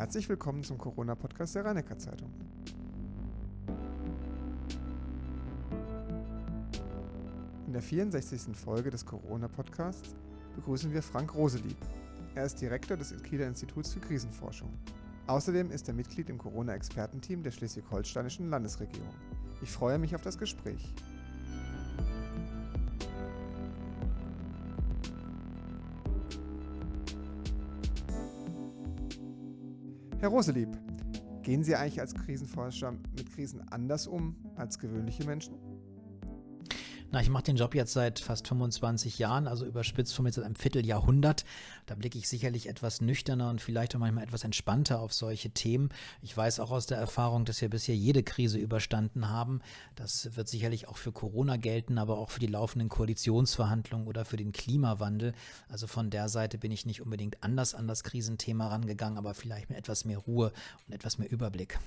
Herzlich willkommen zum Corona-Podcast der rhein zeitung In der 64. Folge des Corona-Podcasts begrüßen wir Frank Roselieb. Er ist Direktor des Kieler Instituts für Krisenforschung. Außerdem ist er Mitglied im Corona-Expertenteam der schleswig-holsteinischen Landesregierung. Ich freue mich auf das Gespräch. Herr Roselieb, gehen Sie eigentlich als Krisenforscher mit Krisen anders um als gewöhnliche Menschen? Na, ich mache den Job jetzt seit fast 25 Jahren, also überspitzt von mir seit einem Vierteljahrhundert. Da blicke ich sicherlich etwas nüchterner und vielleicht auch manchmal etwas entspannter auf solche Themen. Ich weiß auch aus der Erfahrung, dass wir bisher jede Krise überstanden haben. Das wird sicherlich auch für Corona gelten, aber auch für die laufenden Koalitionsverhandlungen oder für den Klimawandel. Also von der Seite bin ich nicht unbedingt anders an das Krisenthema rangegangen, aber vielleicht mit etwas mehr Ruhe und etwas mehr Überblick.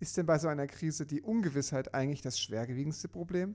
Ist denn bei so einer Krise die Ungewissheit eigentlich das schwerwiegendste Problem?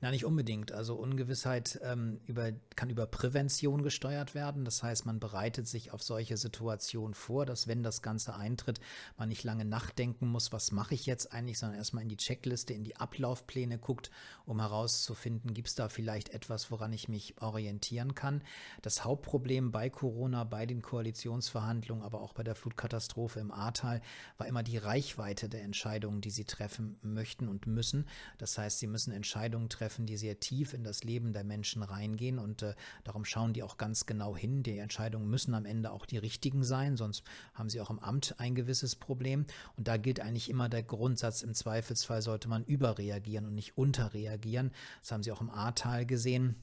Na, nicht unbedingt. Also Ungewissheit ähm, über, kann über Prävention gesteuert werden. Das heißt, man bereitet sich auf solche Situationen vor, dass wenn das Ganze eintritt, man nicht lange nachdenken muss, was mache ich jetzt eigentlich, sondern erstmal in die Checkliste, in die Ablaufpläne guckt, um herauszufinden, gibt es da vielleicht etwas, woran ich mich orientieren kann. Das Hauptproblem bei Corona, bei den Koalitionsverhandlungen, aber auch bei der Flutkatastrophe im Ahrtal war immer die Reichweite der Entscheidungen, die sie treffen möchten und müssen. Das heißt, sie müssen Entscheidungen treffen, treffen, die sehr tief in das Leben der Menschen reingehen und äh, darum schauen die auch ganz genau hin. Die Entscheidungen müssen am Ende auch die richtigen sein, sonst haben sie auch im Amt ein gewisses Problem. Und da gilt eigentlich immer der Grundsatz, im Zweifelsfall sollte man überreagieren und nicht unterreagieren. Das haben sie auch im Ahrtal gesehen.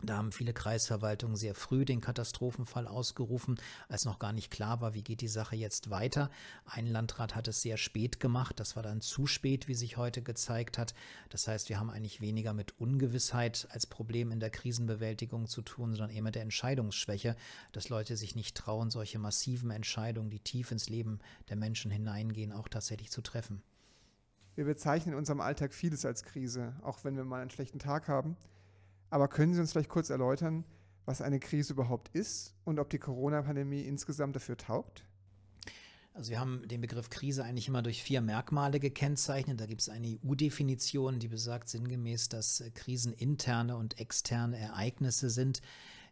Da haben viele Kreisverwaltungen sehr früh den Katastrophenfall ausgerufen, als noch gar nicht klar war, wie geht die Sache jetzt weiter. Ein Landrat hat es sehr spät gemacht, das war dann zu spät, wie sich heute gezeigt hat. Das heißt, wir haben eigentlich weniger mit Ungewissheit als Problem in der Krisenbewältigung zu tun, sondern eher mit der Entscheidungsschwäche, dass Leute sich nicht trauen, solche massiven Entscheidungen, die tief ins Leben der Menschen hineingehen, auch tatsächlich zu treffen. Wir bezeichnen in unserem Alltag vieles als Krise, auch wenn wir mal einen schlechten Tag haben. Aber können Sie uns vielleicht kurz erläutern, was eine Krise überhaupt ist und ob die Corona-Pandemie insgesamt dafür taugt? Also wir haben den Begriff Krise eigentlich immer durch vier Merkmale gekennzeichnet. Da gibt es eine EU-Definition, die besagt sinngemäß, dass Krisen interne und externe Ereignisse sind,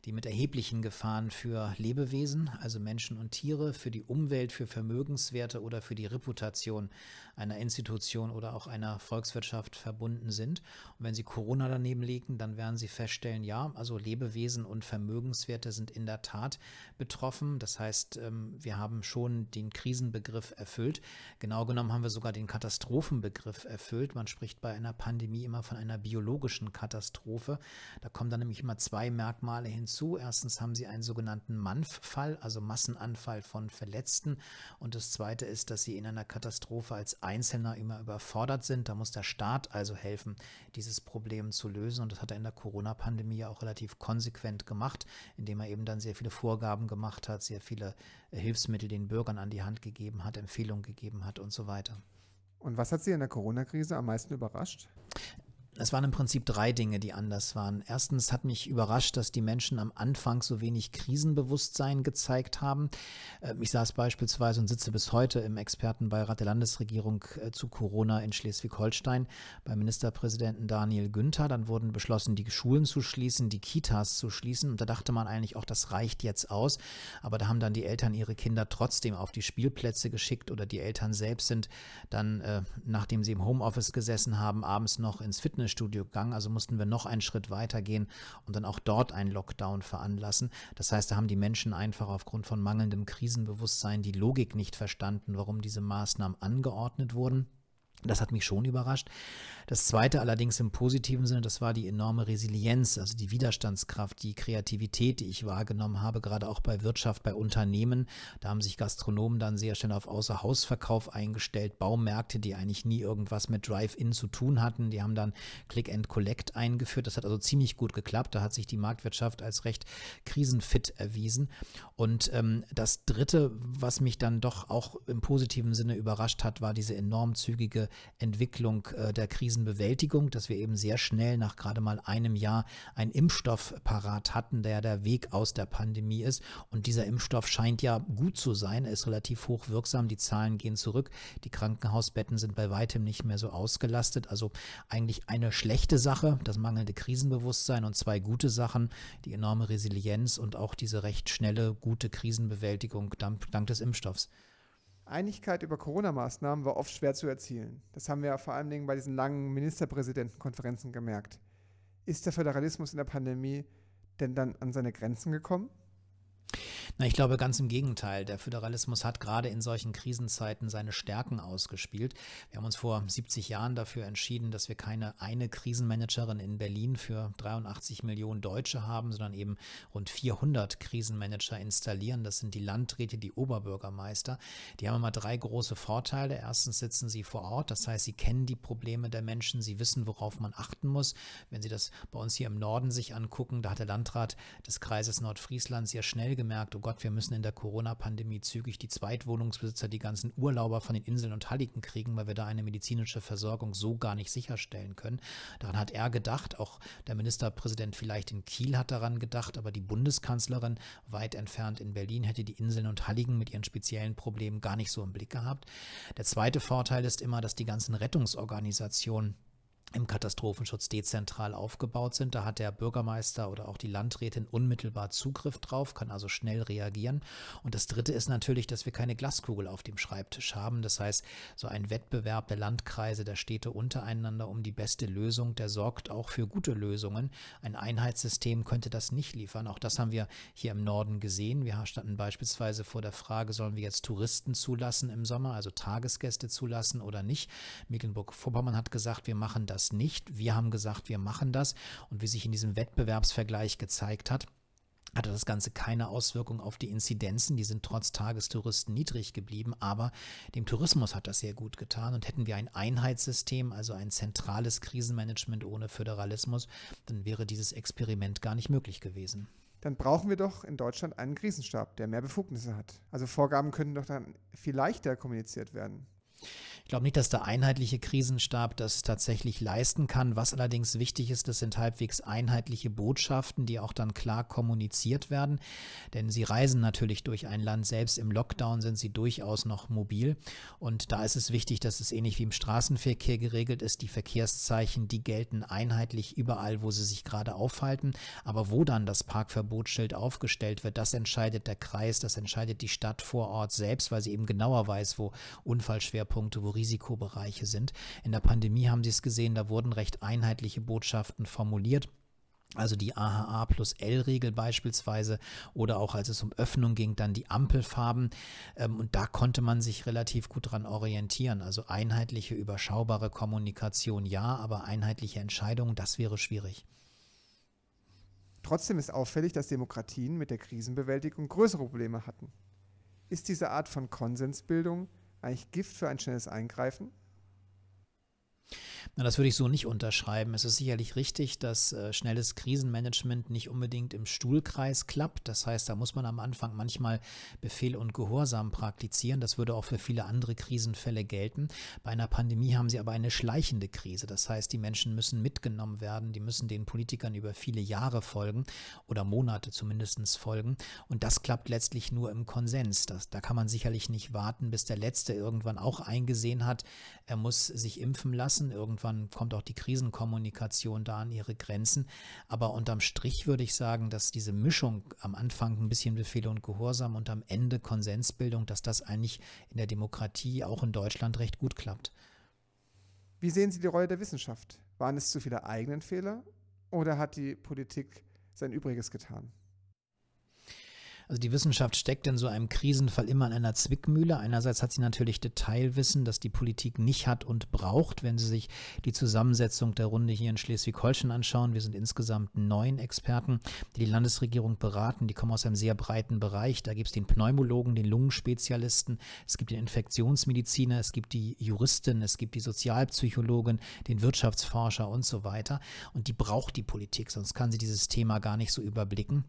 die mit erheblichen Gefahren für Lebewesen, also Menschen und Tiere, für die Umwelt, für Vermögenswerte oder für die Reputation einer Institution oder auch einer Volkswirtschaft verbunden sind. Und wenn Sie Corona daneben legen, dann werden Sie feststellen, ja, also Lebewesen und Vermögenswerte sind in der Tat betroffen. Das heißt, ähm, wir haben schon den Krisenbegriff erfüllt. Genau genommen haben wir sogar den Katastrophenbegriff erfüllt. Man spricht bei einer Pandemie immer von einer biologischen Katastrophe. Da kommen dann nämlich immer zwei Merkmale hinzu hinzu. Erstens haben sie einen sogenannten MANF-Fall, also Massenanfall von Verletzten. Und das Zweite ist, dass sie in einer Katastrophe als Einzelner immer überfordert sind. Da muss der Staat also helfen, dieses Problem zu lösen. Und das hat er in der Corona-Pandemie auch relativ konsequent gemacht, indem er eben dann sehr viele Vorgaben gemacht hat, sehr viele Hilfsmittel den Bürgern an die Hand gegeben hat, Empfehlungen gegeben hat und so weiter. Und was hat Sie in der Corona-Krise am meisten überrascht? Es waren im Prinzip drei Dinge, die anders waren. Erstens hat mich überrascht, dass die Menschen am Anfang so wenig Krisenbewusstsein gezeigt haben. Ähm, ich saß beispielsweise und sitze bis heute im Expertenbeirat der Landesregierung äh, zu Corona in Schleswig-Holstein beim Ministerpräsidenten Daniel Günther. Dann wurden beschlossen, die Schulen zu schließen, die Kitas zu schließen. Und da dachte man eigentlich auch, das reicht jetzt aus. Aber da haben dann die Eltern ihre Kinder trotzdem auf die Spielplätze geschickt oder die Eltern selbst sind dann, äh, nachdem sie im Homeoffice gesessen haben, abends noch ins Fitness Fitnessstudio gegangen, also mussten wir noch einen Schritt weiter gehen und dann auch dort einen Lockdown veranlassen. Das heißt, da haben die Menschen einfach aufgrund von mangelndem Krisenbewusstsein die Logik nicht verstanden, warum diese Maßnahmen angeordnet wurden. Das hat mich schon überrascht. Das zweite allerdings im positiven Sinne, das war die enorme Resilienz, also die Widerstandskraft, die Kreativität, die ich wahrgenommen habe, gerade auch bei Wirtschaft, bei Unternehmen. Da haben sich Gastronomen dann sehr schnell auf Außerhausverkauf eingestellt, Baumärkte, die eigentlich nie irgendwas mit Drive-In zu tun hatten, die haben dann Click and Collect eingeführt. Das hat also ziemlich gut geklappt. Da hat sich die Marktwirtschaft als recht krisenfit erwiesen. Und ähm, das dritte, was mich dann doch auch im positiven Sinne überrascht hat, war diese enorm zügige Entwicklung äh, der Krisenbewältigung, dass wir eben sehr schnell nach gerade mal einem Jahr einen Impfstoff parat hatten, der der Weg aus der Pandemie ist. Und dieser Impfstoff scheint ja gut zu sein. Er ist relativ hoch wirksam. Die Zahlen gehen zurück. Die Krankenhausbetten sind bei weitem nicht mehr so ausgelastet. Also eigentlich eine schlechte Sache, das mangelnde Krisenbewusstsein und zwei gute Sachen, die enorme Resilienz und auch diese recht schnelle, gute Krisenbewältigung dank, dank des Impfstoffs. Einigkeit über Corona-Maßnahmen war oft schwer zu erzielen. Das haben wir vor allen Dingen bei diesen langen Ministerpräsidentenkonferenzen gemerkt. Ist der Föderalismus in der Pandemie denn dann an seine Grenzen gekommen? Na, ich glaube ganz im Gegenteil. Der Föderalismus hat gerade in solchen Krisenzeiten seine Stärken ausgespielt. Wir haben uns vor 70 Jahren dafür entschieden, dass wir keine eine Krisenmanagerin in Berlin für 83 Millionen Deutsche haben, sondern eben rund 400 Krisenmanager installieren. Das sind die Landräte, die Oberbürgermeister. Die haben immer drei große Vorteile. Erstens sitzen sie vor Ort, das heißt, sie kennen die Probleme der Menschen, sie wissen, worauf man achten muss. Wenn Sie das bei uns hier im Norden sich angucken, da hat der Landrat des Kreises Nordfriesland sehr schnell gemerkt, oh Gott, wir müssen in der Corona-Pandemie zügig die Zweitwohnungsbesitzer, die ganzen Urlauber von den Inseln und Halligen kriegen, weil wir da eine medizinische Versorgung so gar nicht sicherstellen können. Daran hat er gedacht, auch der Ministerpräsident vielleicht in Kiel hat daran gedacht, aber die Bundeskanzlerin weit entfernt in Berlin hätte die Inseln und Halligen mit ihren speziellen Problemen gar nicht so im Blick gehabt. Der zweite Vorteil ist immer, dass die ganzen Rettungsorganisationen im Katastrophenschutz dezentral aufgebaut sind. Da hat der Bürgermeister oder auch die Landrätin unmittelbar Zugriff drauf, kann also schnell reagieren. Und das Dritte ist natürlich, dass wir keine Glaskugel auf dem Schreibtisch haben. Das heißt, so ein Wettbewerb der Landkreise, der Städte untereinander um die beste Lösung, der sorgt auch für gute Lösungen. Ein Einheitssystem könnte das nicht liefern. Auch das haben wir hier im Norden gesehen. Wir standen beispielsweise vor der Frage, sollen wir jetzt Touristen zulassen im Sommer, also Tagesgäste zulassen oder nicht. Mecklenburg-Vorpommern hat gesagt, wir machen das das nicht. Wir haben gesagt, wir machen das. Und wie sich in diesem Wettbewerbsvergleich gezeigt hat, hatte das Ganze keine Auswirkung auf die Inzidenzen. Die sind trotz Tagestouristen niedrig geblieben, aber dem Tourismus hat das sehr gut getan. Und hätten wir ein Einheitssystem, also ein zentrales Krisenmanagement ohne Föderalismus, dann wäre dieses Experiment gar nicht möglich gewesen. Dann brauchen wir doch in Deutschland einen Krisenstab, der mehr Befugnisse hat. Also Vorgaben könnten doch dann viel leichter kommuniziert werden. Ich glaube nicht, dass der einheitliche Krisenstab das tatsächlich leisten kann. Was allerdings wichtig ist, das sind halbwegs einheitliche Botschaften, die auch dann klar kommuniziert werden. Denn sie reisen natürlich durch ein Land. Selbst im Lockdown sind sie durchaus noch mobil. Und da ist es wichtig, dass es ähnlich wie im Straßenverkehr geregelt ist. Die Verkehrszeichen, die gelten einheitlich überall, wo sie sich gerade aufhalten. Aber wo dann das Parkverbotsschild aufgestellt wird, das entscheidet der Kreis, das entscheidet die Stadt vor Ort selbst, weil sie eben genauer weiß, wo Unfallschwerpunkte, wo Risikobereiche sind. In der Pandemie haben Sie es gesehen, da wurden recht einheitliche Botschaften formuliert. Also die AHA plus L-Regel beispielsweise oder auch als es um Öffnung ging, dann die Ampelfarben. Ähm, und da konnte man sich relativ gut dran orientieren. Also einheitliche, überschaubare Kommunikation ja, aber einheitliche Entscheidungen, das wäre schwierig. Trotzdem ist auffällig, dass Demokratien mit der Krisenbewältigung größere Probleme hatten. Ist diese Art von Konsensbildung eigentlich Gift für ein schnelles Eingreifen? Na, das würde ich so nicht unterschreiben. Es ist sicherlich richtig, dass äh, schnelles Krisenmanagement nicht unbedingt im Stuhlkreis klappt. Das heißt, da muss man am Anfang manchmal Befehl und Gehorsam praktizieren. Das würde auch für viele andere Krisenfälle gelten. Bei einer Pandemie haben sie aber eine schleichende Krise. Das heißt, die Menschen müssen mitgenommen werden. Die müssen den Politikern über viele Jahre folgen oder Monate zumindest folgen. Und das klappt letztlich nur im Konsens. Das, da kann man sicherlich nicht warten, bis der Letzte irgendwann auch eingesehen hat, er muss sich impfen lassen. Irgendwann kommt auch die Krisenkommunikation da an ihre Grenzen. Aber unterm Strich würde ich sagen, dass diese Mischung am Anfang ein bisschen Befehle und Gehorsam und am Ende Konsensbildung, dass das eigentlich in der Demokratie auch in Deutschland recht gut klappt. Wie sehen Sie die Rolle der Wissenschaft? Waren es zu viele eigenen Fehler oder hat die Politik sein Übriges getan? Also die Wissenschaft steckt in so einem Krisenfall immer in einer Zwickmühle. Einerseits hat sie natürlich Detailwissen, das die Politik nicht hat und braucht. Wenn Sie sich die Zusammensetzung der Runde hier in Schleswig-Holstein anschauen, wir sind insgesamt neun Experten, die die Landesregierung beraten. Die kommen aus einem sehr breiten Bereich. Da gibt es den Pneumologen, den Lungenspezialisten, es gibt den Infektionsmediziner, es gibt die Juristin, es gibt die Sozialpsychologin, den Wirtschaftsforscher und so weiter. Und die braucht die Politik, sonst kann sie dieses Thema gar nicht so überblicken.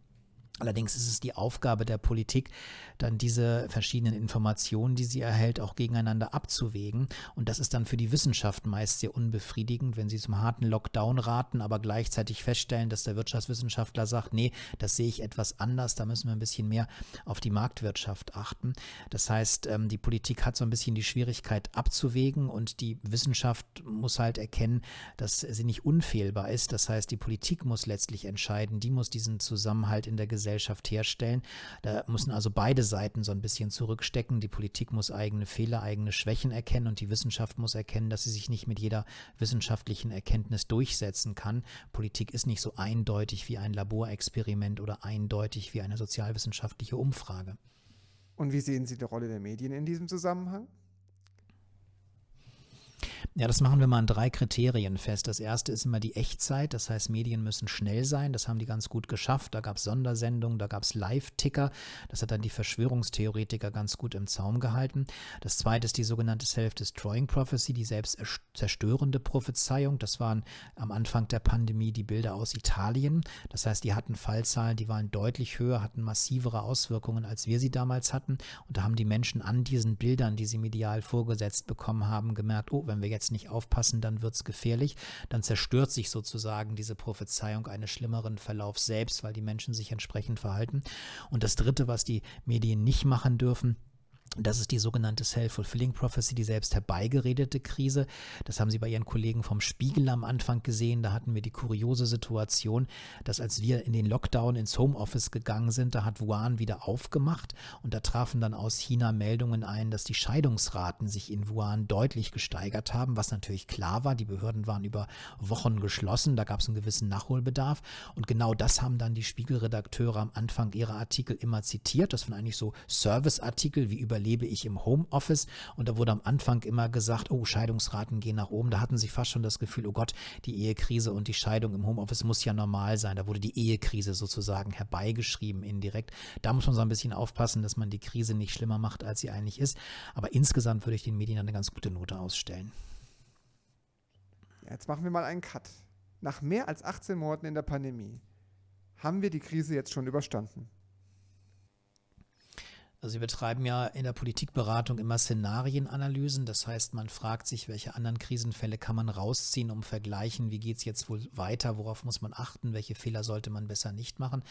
Allerdings ist es die Aufgabe der Politik, dann diese verschiedenen Informationen, die sie erhält, auch gegeneinander abzuwägen. Und das ist dann für die Wissenschaft meist sehr unbefriedigend, wenn sie zum harten Lockdown raten, aber gleichzeitig feststellen, dass der Wirtschaftswissenschaftler sagt, nee, das sehe ich etwas anders, da müssen wir ein bisschen mehr auf die Marktwirtschaft achten. Das heißt, ähm, die Politik hat so ein bisschen die Schwierigkeit abzuwägen und die Wissenschaft muss halt erkennen, dass sie nicht unfehlbar ist. Das heißt, die Politik muss letztlich entscheiden, die muss diesen Zusammenhalt in der Gesellschaft Gesellschaft herstellen. Da müssen also beide Seiten so ein bisschen zurückstecken. Die Politik muss eigene Fehler, eigene Schwächen erkennen und die Wissenschaft muss erkennen, dass sie sich nicht mit jeder wissenschaftlichen Erkenntnis durchsetzen kann. Politik ist nicht so eindeutig wie ein Laborexperiment oder eindeutig wie eine sozialwissenschaftliche Umfrage. Und wie sehen Sie die Rolle der Medien in diesem Zusammenhang? Ja, das machen wir mal an drei Kriterien fest. Das erste ist immer die Echtzeit, das heißt, Medien müssen schnell sein. Das haben die ganz gut geschafft. Da gab es Sondersendungen, da gab es Live-Ticker. Das hat dann die Verschwörungstheoretiker ganz gut im Zaum gehalten. Das zweite ist die sogenannte Self-Destroying Prophecy, die selbst zerstörende Prophezeiung. Das waren am Anfang der Pandemie die Bilder aus Italien. Das heißt, die hatten Fallzahlen, die waren deutlich höher, hatten massivere Auswirkungen, als wir sie damals hatten. Und da haben die Menschen an diesen Bildern, die sie medial vorgesetzt bekommen haben, gemerkt, oh, wenn wir jetzt jetzt nicht aufpassen, dann wird es gefährlich. Dann zerstört sich sozusagen diese Prophezeiung eines schlimmeren Verlaufs selbst, weil die Menschen sich entsprechend verhalten. Und das Dritte, was die Medien nicht machen dürfen, das ist die sogenannte Self-Fulfilling Prophecy, die selbst herbeigeredete Krise. Das haben Sie bei Ihren Kollegen vom Spiegel am Anfang gesehen. Da hatten wir die kuriose Situation, dass als wir in den Lockdown ins Homeoffice gegangen sind, da hat Wuhan wieder aufgemacht und da trafen dann aus China Meldungen ein, dass die Scheidungsraten sich in Wuhan deutlich gesteigert haben, was natürlich klar war. Die Behörden waren über Wochen geschlossen, da gab es einen gewissen Nachholbedarf und genau das haben dann die Spiegelredakteure am Anfang ihrer Artikel immer zitiert. Das waren eigentlich so Serviceartikel wie über lebe ich im Homeoffice und da wurde am Anfang immer gesagt, oh, Scheidungsraten gehen nach oben. Da hatten sie fast schon das Gefühl, oh Gott, die Ehekrise und die Scheidung im Homeoffice muss ja normal sein. Da wurde die Ehekrise sozusagen herbeigeschrieben indirekt. Da muss man so ein bisschen aufpassen, dass man die Krise nicht schlimmer macht, als sie eigentlich ist. Aber insgesamt würde ich den Medien eine ganz gute Note ausstellen. Jetzt machen wir mal einen Cut. Nach mehr als 18 Monaten in der Pandemie haben wir die Krise jetzt schon überstanden. Also Sie betreiben ja in der Politikberatung immer Szenarienanalysen. Das heißt, man fragt sich, welche anderen Krisenfälle kann man rausziehen, um vergleichen, wie geht es jetzt wohl weiter, worauf muss man achten, welche Fehler sollte man besser nicht machen.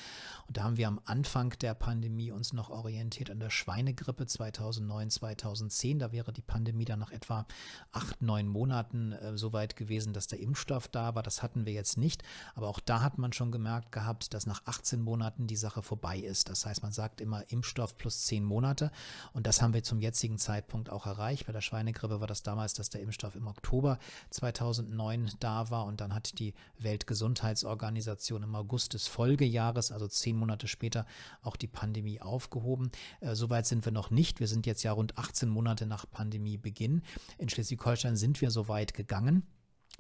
Und da haben wir am Anfang der Pandemie uns noch orientiert an der Schweinegrippe 2009, 2010. Da wäre die Pandemie dann nach etwa acht, neun Monaten äh, so weit gewesen, dass der Impfstoff da war. Das hatten wir jetzt nicht. Aber auch da hat man schon gemerkt gehabt, dass nach 18 Monaten die Sache vorbei ist. Das heißt, man sagt immer Impfstoff plus 10 zehn Monate. Und das haben wir zum jetzigen Zeitpunkt auch erreicht. Bei der Schweinegrippe war das damals, dass der Impfstoff im Oktober 2009 da war. Und dann hat die Weltgesundheitsorganisation im August des Folgejahres, also zehn Monate später, auch die Pandemie aufgehoben. Äh, Soweit sind wir noch nicht. Wir sind jetzt ja rund 18 Monate nach Pandemiebeginn. In Schleswig-Holstein sind wir so weit gegangen.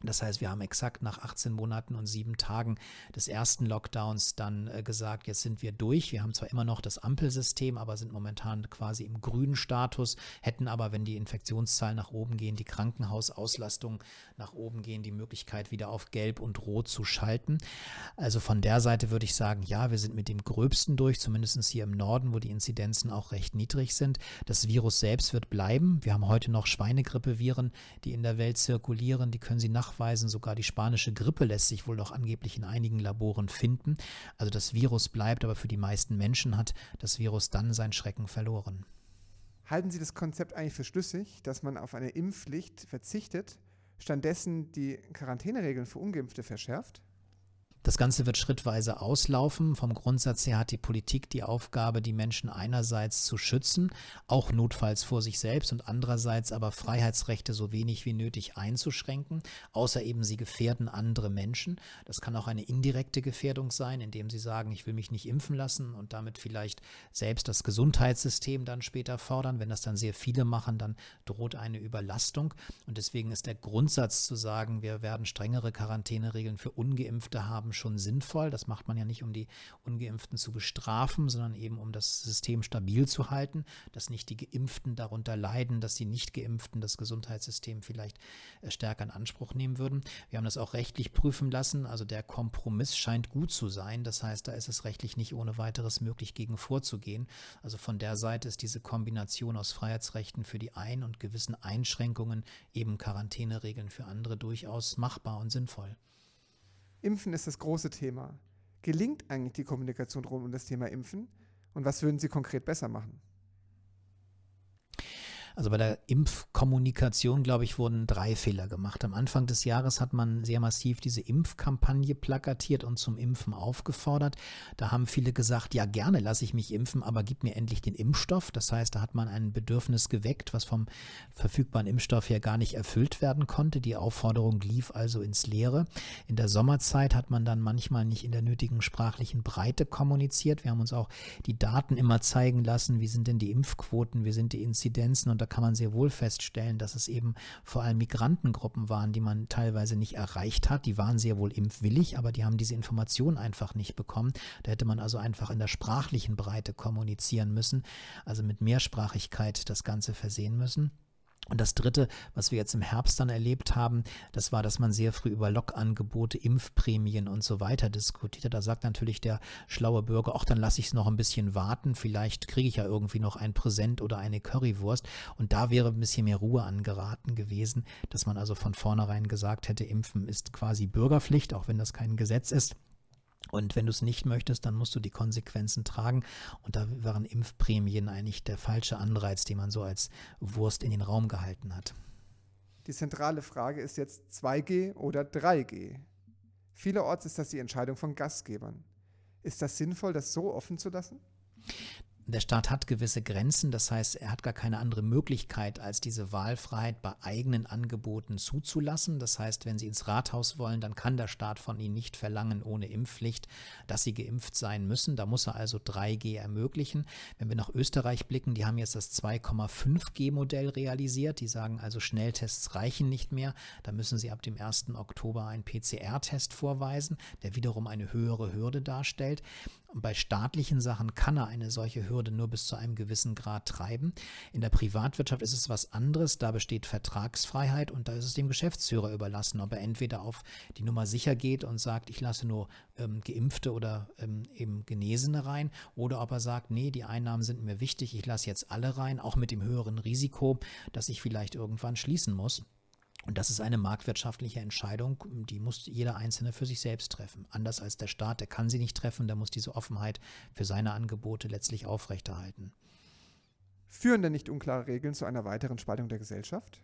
Das heißt, wir haben exakt nach 18 Monaten und sieben Tagen des ersten Lockdowns dann äh, gesagt, jetzt sind wir durch. Wir haben zwar immer noch das Ampelsystem, aber sind momentan quasi im grünen Status, hätten aber, wenn die Infektionszahlen nach oben gehen, die Krankenhausauslastung nach oben gehen, die Möglichkeit wieder auf Gelb und Rot zu schalten. Also von der Seite würde ich sagen, ja, wir sind mit dem Gröbsten durch, zumindest hier im Norden, wo die Inzidenzen auch recht niedrig sind. Das Virus selbst wird bleiben. Wir haben heute noch Schweinegrippeviren, die in der Welt zirkulieren, die können Sie nach nachweisen. Sogar die spanische Grippe lässt sich wohl noch angeblich in einigen Laboren finden. Also das Virus bleibt, aber für die meisten Menschen hat das Virus dann sein Schrecken verloren. Halten Sie das Konzept eigentlich für schlüssig, dass man auf eine Impfpflicht verzichtet, stattdessen die Quarantäneregeln für ungeimpfte verschärft? Das Ganze wird schrittweise auslaufen. Vom Grundsatz her hat die Politik die Aufgabe, die Menschen einerseits zu schützen, auch notfalls vor sich selbst und andererseits aber Freiheitsrechte so wenig wie nötig einzuschränken, außer eben sie gefährden andere Menschen. Das kann auch eine indirekte Gefährdung sein, indem sie sagen, ich will mich nicht impfen lassen und damit vielleicht selbst das Gesundheitssystem dann später fordern. Wenn das dann sehr viele machen, dann droht eine Überlastung. Und deswegen ist der Grundsatz zu sagen, wir werden strengere Quarantäneregeln für ungeimpfte haben, schon sinnvoll. Das macht man ja nicht, um die Ungeimpften zu bestrafen, sondern eben um das System stabil zu halten, dass nicht die Geimpften darunter leiden, dass die Nicht-Geimpften das Gesundheitssystem vielleicht äh, stärker in Anspruch nehmen würden. Wir haben das auch rechtlich prüfen lassen. Also der Kompromiss scheint gut zu sein. Das heißt, da ist es rechtlich nicht ohne weiteres möglich, gegen vorzugehen. Also von der Seite ist diese Kombination aus Freiheitsrechten für die einen und gewissen Einschränkungen, eben Quarantäneregeln für andere durchaus machbar und sinnvoll. Impfen ist das große Thema. Gelingt eigentlich die Kommunikation rund um das Thema Impfen? Und was würden Sie konkret besser machen? Also bei der Impfkommunikation, glaube ich, wurden drei Fehler gemacht. Am Anfang des Jahres hat man sehr massiv diese Impfkampagne plakatiert und zum Impfen aufgefordert. Da haben viele gesagt, ja gerne lasse ich mich impfen, aber gib mir endlich den Impfstoff. Das heißt, da hat man ein Bedürfnis geweckt, was vom verfügbaren Impfstoff her gar nicht erfüllt werden konnte. Die Aufforderung lief also ins Leere. In der Sommerzeit hat man dann manchmal nicht in der nötigen sprachlichen Breite kommuniziert. Wir haben uns auch die Daten immer zeigen lassen, wie sind denn die Impfquoten, wie sind die Inzidenzen und da kann man sehr wohl feststellen, dass es eben vor allem Migrantengruppen waren, die man teilweise nicht erreicht hat. Die waren sehr wohl impfwillig, aber die haben diese Information einfach nicht bekommen. Da hätte man also einfach in der sprachlichen Breite kommunizieren müssen, also mit Mehrsprachigkeit das Ganze versehen müssen. Und das Dritte, was wir jetzt im Herbst dann erlebt haben, das war, dass man sehr früh über Lokangebote, Impfprämien und so weiter diskutierte. Da sagt natürlich der schlaue Bürger, ach, dann lasse ich es noch ein bisschen warten, vielleicht kriege ich ja irgendwie noch ein Präsent oder eine Currywurst. Und da wäre ein bisschen mehr Ruhe angeraten gewesen, dass man also von vornherein gesagt hätte, Impfen ist quasi Bürgerpflicht, auch wenn das kein Gesetz ist. Und wenn du es nicht möchtest, dann musst du die Konsequenzen tragen. Und da waren Impfprämien eigentlich der falsche Anreiz, den man so als Wurst in den Raum gehalten hat. Die zentrale Frage ist jetzt 2G oder 3G. Vielerorts ist das die Entscheidung von Gastgebern. Ist das sinnvoll, das so offen zu lassen? Der Staat hat gewisse Grenzen, das heißt, er hat gar keine andere Möglichkeit, als diese Wahlfreiheit bei eigenen Angeboten zuzulassen. Das heißt, wenn Sie ins Rathaus wollen, dann kann der Staat von Ihnen nicht verlangen, ohne Impfpflicht, dass Sie geimpft sein müssen. Da muss er also 3G ermöglichen. Wenn wir nach Österreich blicken, die haben jetzt das 2,5G-Modell realisiert. Die sagen also, Schnelltests reichen nicht mehr. Da müssen Sie ab dem 1. Oktober einen PCR-Test vorweisen, der wiederum eine höhere Hürde darstellt. Bei staatlichen Sachen kann er eine solche Hürde nur bis zu einem gewissen Grad treiben. In der Privatwirtschaft ist es was anderes. Da besteht Vertragsfreiheit und da ist es dem Geschäftsführer überlassen, ob er entweder auf die Nummer sicher geht und sagt, ich lasse nur ähm, Geimpfte oder ähm, eben Genesene rein oder ob er sagt, nee, die Einnahmen sind mir wichtig, ich lasse jetzt alle rein, auch mit dem höheren Risiko, dass ich vielleicht irgendwann schließen muss. Und das ist eine marktwirtschaftliche Entscheidung, die muss jeder Einzelne für sich selbst treffen. Anders als der Staat, der kann sie nicht treffen, der muss diese Offenheit für seine Angebote letztlich aufrechterhalten. Führen denn nicht unklare Regeln zu einer weiteren Spaltung der Gesellschaft?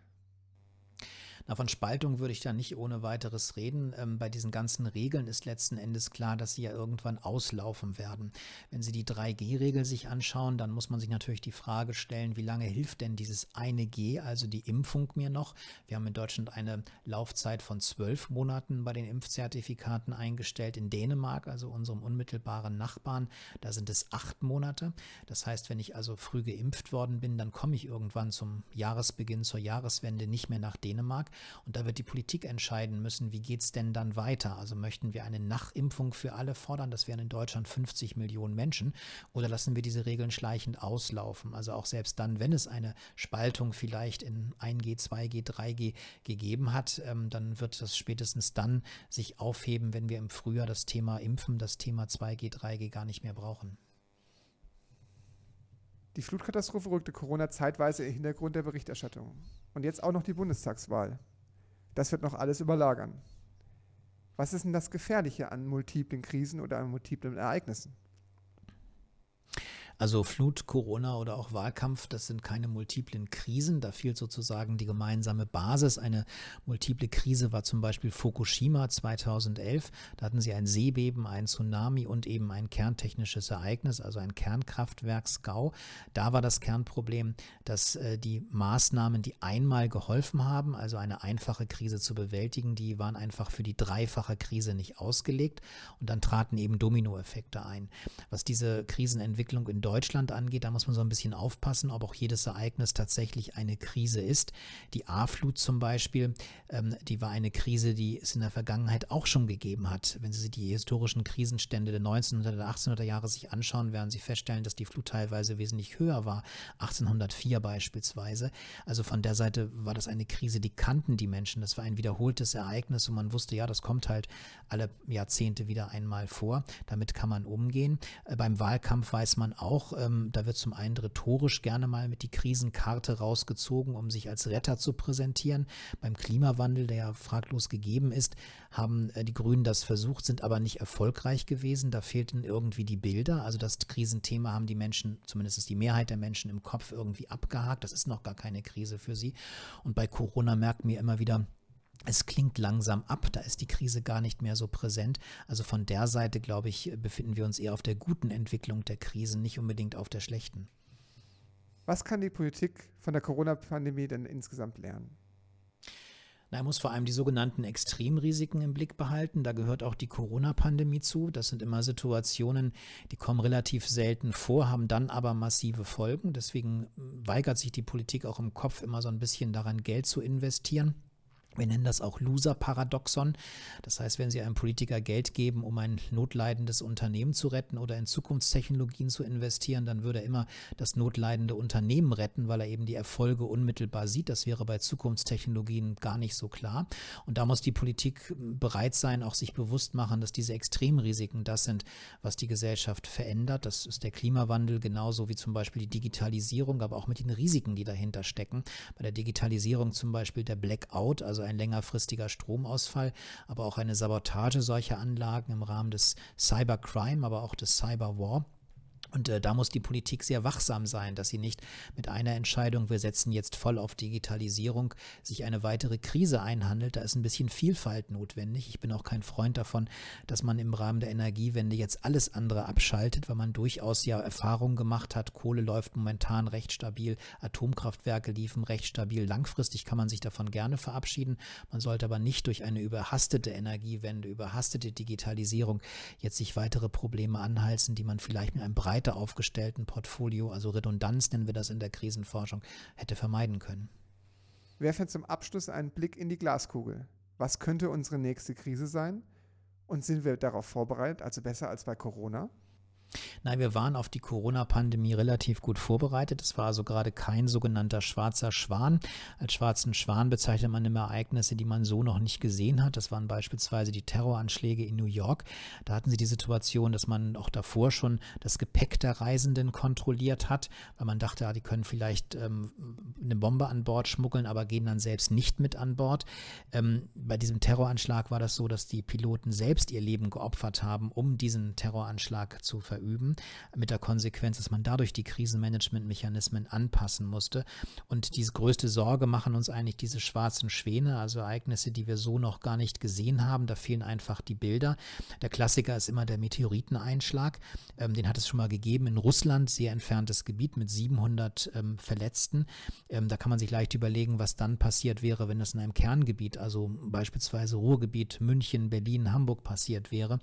Na, von Spaltung würde ich da nicht ohne weiteres reden. Ähm, bei diesen ganzen Regeln ist letzten Endes klar, dass sie ja irgendwann auslaufen werden. Wenn Sie die 3G-Regel sich anschauen, dann muss man sich natürlich die Frage stellen, wie lange hilft denn dieses eine G, also die Impfung mir noch? Wir haben in Deutschland eine Laufzeit von zwölf Monaten bei den Impfzertifikaten eingestellt. In Dänemark, also unserem unmittelbaren Nachbarn, da sind es acht Monate. Das heißt, wenn ich also früh geimpft worden bin, dann komme ich irgendwann zum Jahresbeginn, zur Jahreswende nicht mehr nach Dänemark. Und da wird die Politik entscheiden müssen, wie geht es denn dann weiter? Also möchten wir eine Nachimpfung für alle fordern? Das wären in Deutschland 50 Millionen Menschen. Oder lassen wir diese Regeln schleichend auslaufen? Also auch selbst dann, wenn es eine Spaltung vielleicht in 1G, 2G, 3G gegeben hat, ähm, dann wird das spätestens dann sich aufheben, wenn wir im Frühjahr das Thema Impfen, das Thema 2G, 3G gar nicht mehr brauchen. Die Flutkatastrophe rückte Corona zeitweise im Hintergrund der Berichterstattung. Und jetzt auch noch die Bundestagswahl. Das wird noch alles überlagern. Was ist denn das Gefährliche an multiplen Krisen oder an multiplen Ereignissen? Also Flut, Corona oder auch Wahlkampf, das sind keine multiplen Krisen. Da fehlt sozusagen die gemeinsame Basis. Eine multiple Krise war zum Beispiel Fukushima 2011. Da hatten sie ein Seebeben, ein Tsunami und eben ein kerntechnisches Ereignis, also ein Kernkraftwerksgau. Da war das Kernproblem, dass äh, die Maßnahmen, die einmal geholfen haben, also eine einfache Krise zu bewältigen, die waren einfach für die dreifache Krise nicht ausgelegt. Und dann traten eben Dominoeffekte ein. Was diese Krisenentwicklung in Deutschland Deutschland angeht, da muss man so ein bisschen aufpassen, ob auch jedes Ereignis tatsächlich eine Krise ist. Die A-Flut zum Beispiel, ähm, die war eine Krise, die es in der Vergangenheit auch schon gegeben hat. Wenn Sie sich die historischen Krisenstände der 1900er, der 1800er Jahre sich anschauen, werden Sie feststellen, dass die Flut teilweise wesentlich höher war. 1804 beispielsweise. Also von der Seite war das eine Krise, die kannten die Menschen. Das war ein wiederholtes Ereignis und man wusste, ja, das kommt halt alle Jahrzehnte wieder einmal vor. Damit kann man umgehen. Äh, beim Wahlkampf weiß man auch, ähm, da wird zum einen rhetorisch gerne mal mit die Krisenkarte rausgezogen, um sich als Retter zu präsentieren. Beim Klimawandel, der ja fraglos gegeben ist, haben äh, die Grünen das versucht, sind aber nicht erfolgreich gewesen. Da fehlten irgendwie die Bilder. Also das Krisenthema haben die Menschen, zumindest die Mehrheit der Menschen im Kopf irgendwie abgehakt. Das ist noch gar keine Krise für sie. Und bei Corona merken wir immer wieder, es klingt langsam ab, da ist die Krise gar nicht mehr so präsent. Also von der Seite, glaube ich, befinden wir uns eher auf der guten Entwicklung der Krise, nicht unbedingt auf der schlechten. Was kann die Politik von der Corona-Pandemie denn insgesamt lernen? Na, er muss vor allem die sogenannten Extremrisiken im Blick behalten. Da gehört auch die Corona-Pandemie zu. Das sind immer Situationen, die kommen relativ selten vor, haben dann aber massive Folgen. Deswegen weigert sich die Politik auch im Kopf immer so ein bisschen daran, Geld zu investieren. Wir nennen das auch Loser-Paradoxon. Das heißt, wenn Sie einem Politiker Geld geben, um ein notleidendes Unternehmen zu retten oder in Zukunftstechnologien zu investieren, dann würde er immer das notleidende Unternehmen retten, weil er eben die Erfolge unmittelbar sieht. Das wäre bei Zukunftstechnologien gar nicht so klar. Und da muss die Politik bereit sein, auch sich bewusst machen, dass diese Extremrisiken das sind, was die Gesellschaft verändert. Das ist der Klimawandel genauso wie zum Beispiel die Digitalisierung, aber auch mit den Risiken, die dahinter stecken. Bei der Digitalisierung zum Beispiel der Blackout, also ein längerfristiger Stromausfall, aber auch eine Sabotage solcher Anlagen im Rahmen des Cybercrime, aber auch des Cyberwar. Und äh, da muss die Politik sehr wachsam sein, dass sie nicht mit einer Entscheidung, wir setzen jetzt voll auf Digitalisierung, sich eine weitere Krise einhandelt. Da ist ein bisschen Vielfalt notwendig. Ich bin auch kein Freund davon, dass man im Rahmen der Energiewende jetzt alles andere abschaltet, weil man durchaus ja Erfahrungen gemacht hat. Kohle läuft momentan recht stabil, Atomkraftwerke liefen recht stabil. Langfristig kann man sich davon gerne verabschieden. Man sollte aber nicht durch eine überhastete Energiewende, überhastete Digitalisierung jetzt sich weitere Probleme anhalten, die man vielleicht mit einem breiten breiter aufgestellten Portfolio, also Redundanz nennen wir das in der Krisenforschung, hätte vermeiden können. Werfen zum Abschluss einen Blick in die Glaskugel. Was könnte unsere nächste Krise sein? Und sind wir darauf vorbereitet, also besser als bei Corona? Nein, wir waren auf die Corona-Pandemie relativ gut vorbereitet. Es war also gerade kein sogenannter schwarzer Schwan. Als schwarzen Schwan bezeichnet man immer Ereignisse, die man so noch nicht gesehen hat. Das waren beispielsweise die Terroranschläge in New York. Da hatten sie die Situation, dass man auch davor schon das Gepäck der Reisenden kontrolliert hat, weil man dachte, ja, die können vielleicht ähm, eine Bombe an Bord schmuggeln, aber gehen dann selbst nicht mit an Bord. Ähm, bei diesem Terroranschlag war das so, dass die Piloten selbst ihr Leben geopfert haben, um diesen Terroranschlag zu verüben üben, mit der Konsequenz, dass man dadurch die Krisenmanagementmechanismen anpassen musste. Und diese größte Sorge machen uns eigentlich diese schwarzen Schwäne, also Ereignisse, die wir so noch gar nicht gesehen haben. Da fehlen einfach die Bilder. Der Klassiker ist immer der Meteoriteneinschlag. Ähm, den hat es schon mal gegeben in Russland, sehr entferntes Gebiet mit 700 ähm, Verletzten. Ähm, da kann man sich leicht überlegen, was dann passiert wäre, wenn das in einem Kerngebiet, also beispielsweise Ruhrgebiet, München, Berlin, Hamburg passiert wäre.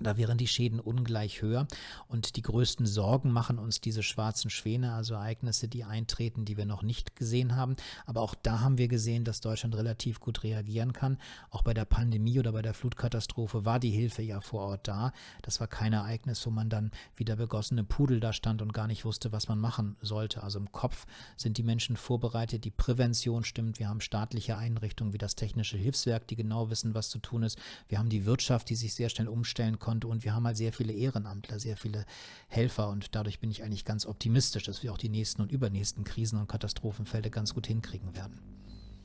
Da wären die Schäden ungleich höher und die größten Sorgen machen uns diese schwarzen Schwäne, also Ereignisse, die eintreten, die wir noch nicht gesehen haben. Aber auch da haben wir gesehen, dass Deutschland relativ gut reagieren kann. Auch bei der Pandemie oder bei der Flutkatastrophe war die Hilfe ja vor Ort da. Das war kein Ereignis, wo man dann wie der begossene Pudel da stand und gar nicht wusste, was man machen sollte. Also im Kopf sind die Menschen vorbereitet, die Prävention stimmt. Wir haben staatliche Einrichtungen wie das Technische Hilfswerk, die genau wissen, was zu tun ist. Wir haben die Wirtschaft, die sich sehr schnell umstellen kann konnte. Und wir haben halt sehr viele Ehrenamtler, sehr viele Helfer. Und dadurch bin ich eigentlich ganz optimistisch, dass wir auch die nächsten und übernächsten Krisen und Katastrophenfälle ganz gut hinkriegen werden.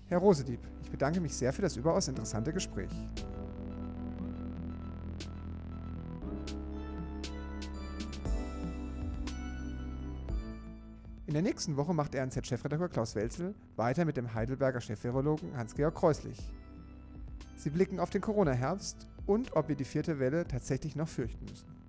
Herr Rosedieb, ich bedanke mich sehr für das überaus interessante Gespräch. In der nächsten Woche macht RNZ-Chefredakteur Klaus Welzel weiter mit dem Heidelberger Chefvirologen Hans-Georg Kreuslich. Sie blicken auf den Corona-Herbst und ob wir die vierte Welle tatsächlich noch fürchten müssen.